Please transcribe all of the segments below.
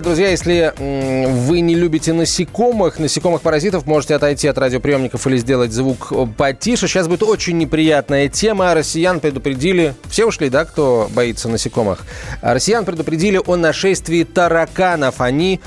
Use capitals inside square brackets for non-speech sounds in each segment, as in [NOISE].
Друзья, если вы не любите насекомых, насекомых-паразитов, можете отойти от радиоприемников или сделать звук потише. Сейчас будет очень неприятная тема. Россиян предупредили... Все ушли, да, кто боится насекомых? Россиян предупредили о нашествии тараканов. Они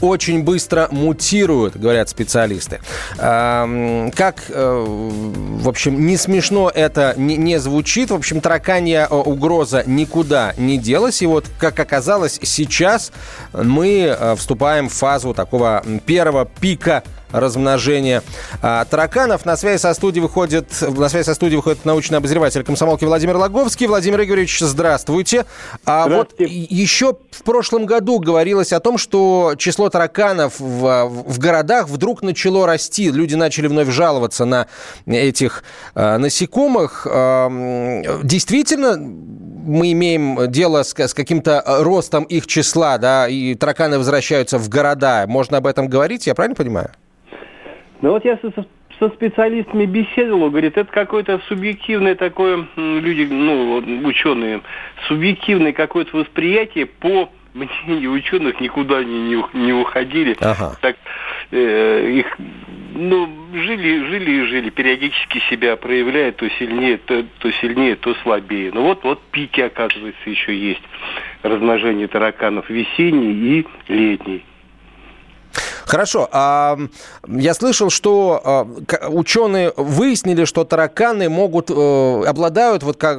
очень быстро мутируют, говорят специалисты. Как, э, в общем, не смешно это не звучит. В общем, тараканья э, угроза никуда не делась. И вот, как оказалось, сейчас мы э, вступаем в фазу такого первого пика размножения а, тараканов. На связи со студией выходит, на связи со студией выходит научный обозреватель комсомолки Владимир Логовский. Владимир Игоревич, здравствуйте. А здравствуйте. вот еще в прошлом году говорилось о том, что число тараканов в, в городах вдруг начало расти. Люди начали вновь жаловаться на этих а, насекомых. А, действительно, мы имеем дело с, с каким-то ростом их числа, да, и тараканы возвращаются в города. Можно об этом говорить, я правильно понимаю? Ну вот я со, со специалистами беседовал, говорит, это какое-то субъективное такое, люди, ну, ученые, субъективное какое-то восприятие по мнению ученых никуда не, не, не уходили. Ага. Так, э, их, ну, жили, жили и жили, периодически себя проявляют то сильнее, то, то сильнее, то слабее. Ну вот, вот пики, оказывается, еще есть размножение тараканов весенний и летний. Хорошо. А, я слышал, что а, ученые выяснили, что тараканы могут, а, обладают, вот как,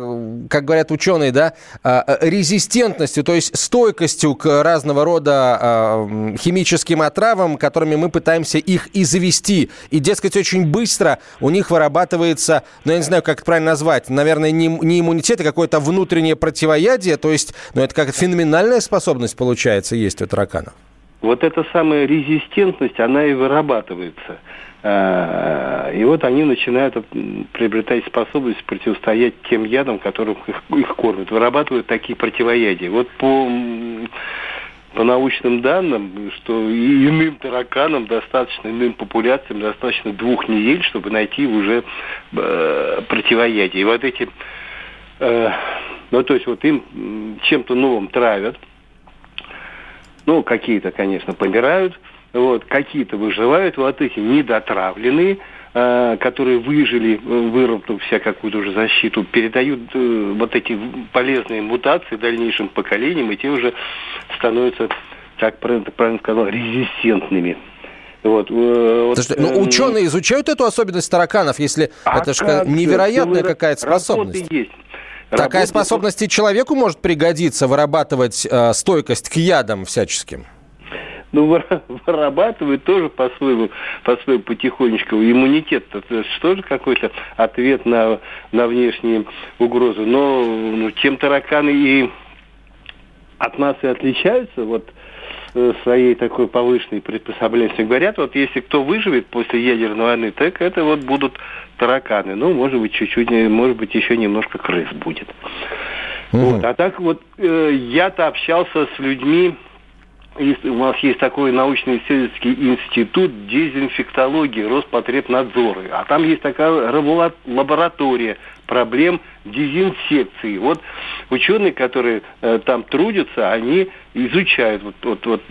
как говорят ученые, да, а, резистентностью, то есть стойкостью к разного рода а, химическим отравам, которыми мы пытаемся их извести. И, дескать, очень быстро у них вырабатывается, ну, я не знаю, как это правильно назвать, наверное, не, не иммунитет, а какое-то внутреннее противоядие, то есть, ну, это как феноменальная способность, получается, есть у тараканов вот эта самая резистентность, она и вырабатывается. А, и вот они начинают приобретать способность противостоять тем ядам, которым их, их кормят. Вырабатывают такие противоядия. Вот по, по научным данным, что и иным тараканам достаточно, иным популяциям достаточно двух недель, чтобы найти уже э, противоядие. И вот эти, э, ну то есть вот им чем-то новым травят, ну, какие-то, конечно, помирают, вот, какие-то выживают, вот эти недотравленные, э, которые выжили, выработав вся какую-то уже защиту, передают э, вот эти полезные мутации дальнейшим поколениям, и те уже становятся, как правильно, правильно сказал, резистентными. Вот, э, вот, Слушайте, ну, ученые изучают эту особенность тараканов, если а это же невероятная какая-то способность. Есть. Такая способность и человеку может пригодиться, вырабатывать э, стойкость к ядам всяческим? Ну, [LAUGHS] вырабатывает тоже по-своему, по-своему потихонечку. Иммунитет это тоже какой-то ответ на, на внешние угрозы. Но ну, чем тараканы и от нас и отличаются, вот своей такой повышенной приспособленности. Говорят, вот если кто выживет после ядерной войны, так это вот будут тараканы. Ну, может быть, чуть-чуть, может быть, еще немножко крыс будет. Угу. Вот. А так вот э, я-то общался с людьми, у нас есть такой научно-исследовательский институт дезинфектологии Роспотребнадзора. А там есть такая лаборатория проблем дезинфекции. Вот ученые, которые э, там трудятся, они изучают вот, вот, вот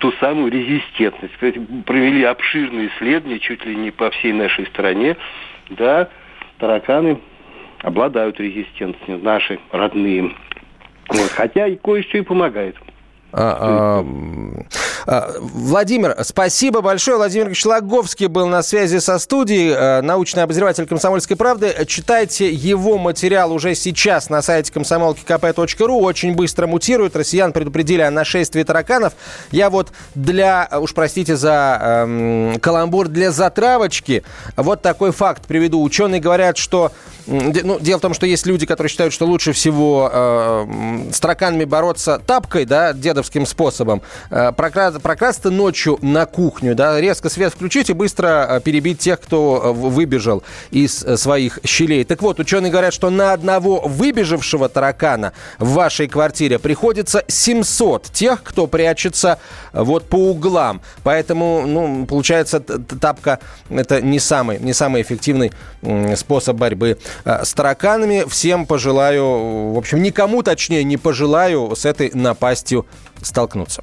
ту самую резистентность. Кстати, провели обширные исследования чуть ли не по всей нашей стране. Да, тараканы обладают резистентностью, наши родные. Вот. Хотя и кое-что и помогает. А, а, а, Владимир, спасибо большое. Владимир Лаговский был на связи со студией, э, научный обозреватель «Комсомольской правды». Читайте его материал уже сейчас на сайте комсомолки.кп.ру. Очень быстро мутирует. Россиян предупредили о нашествии тараканов. Я вот для, уж простите за эм, каламбур, для затравочки вот такой факт приведу. Ученые говорят, что Ну, дело в том, что есть люди, которые считают, что лучше всего э, с тараканами бороться тапкой, да, дедовским способом. Э, прокра... Прокрасться ночью на кухню, да, резко свет включить и быстро э, перебить тех, кто э, выбежал из своих щелей. Так вот, ученые говорят, что на одного выбежавшего таракана в вашей квартире приходится 700 тех, кто прячется вот по углам. Поэтому, ну, получается, тапка это не самый, не самый эффективный способ борьбы э, с тараканами. Всем пожелаю, в общем, никому точнее не пожелаю с этой напастью столкнуться.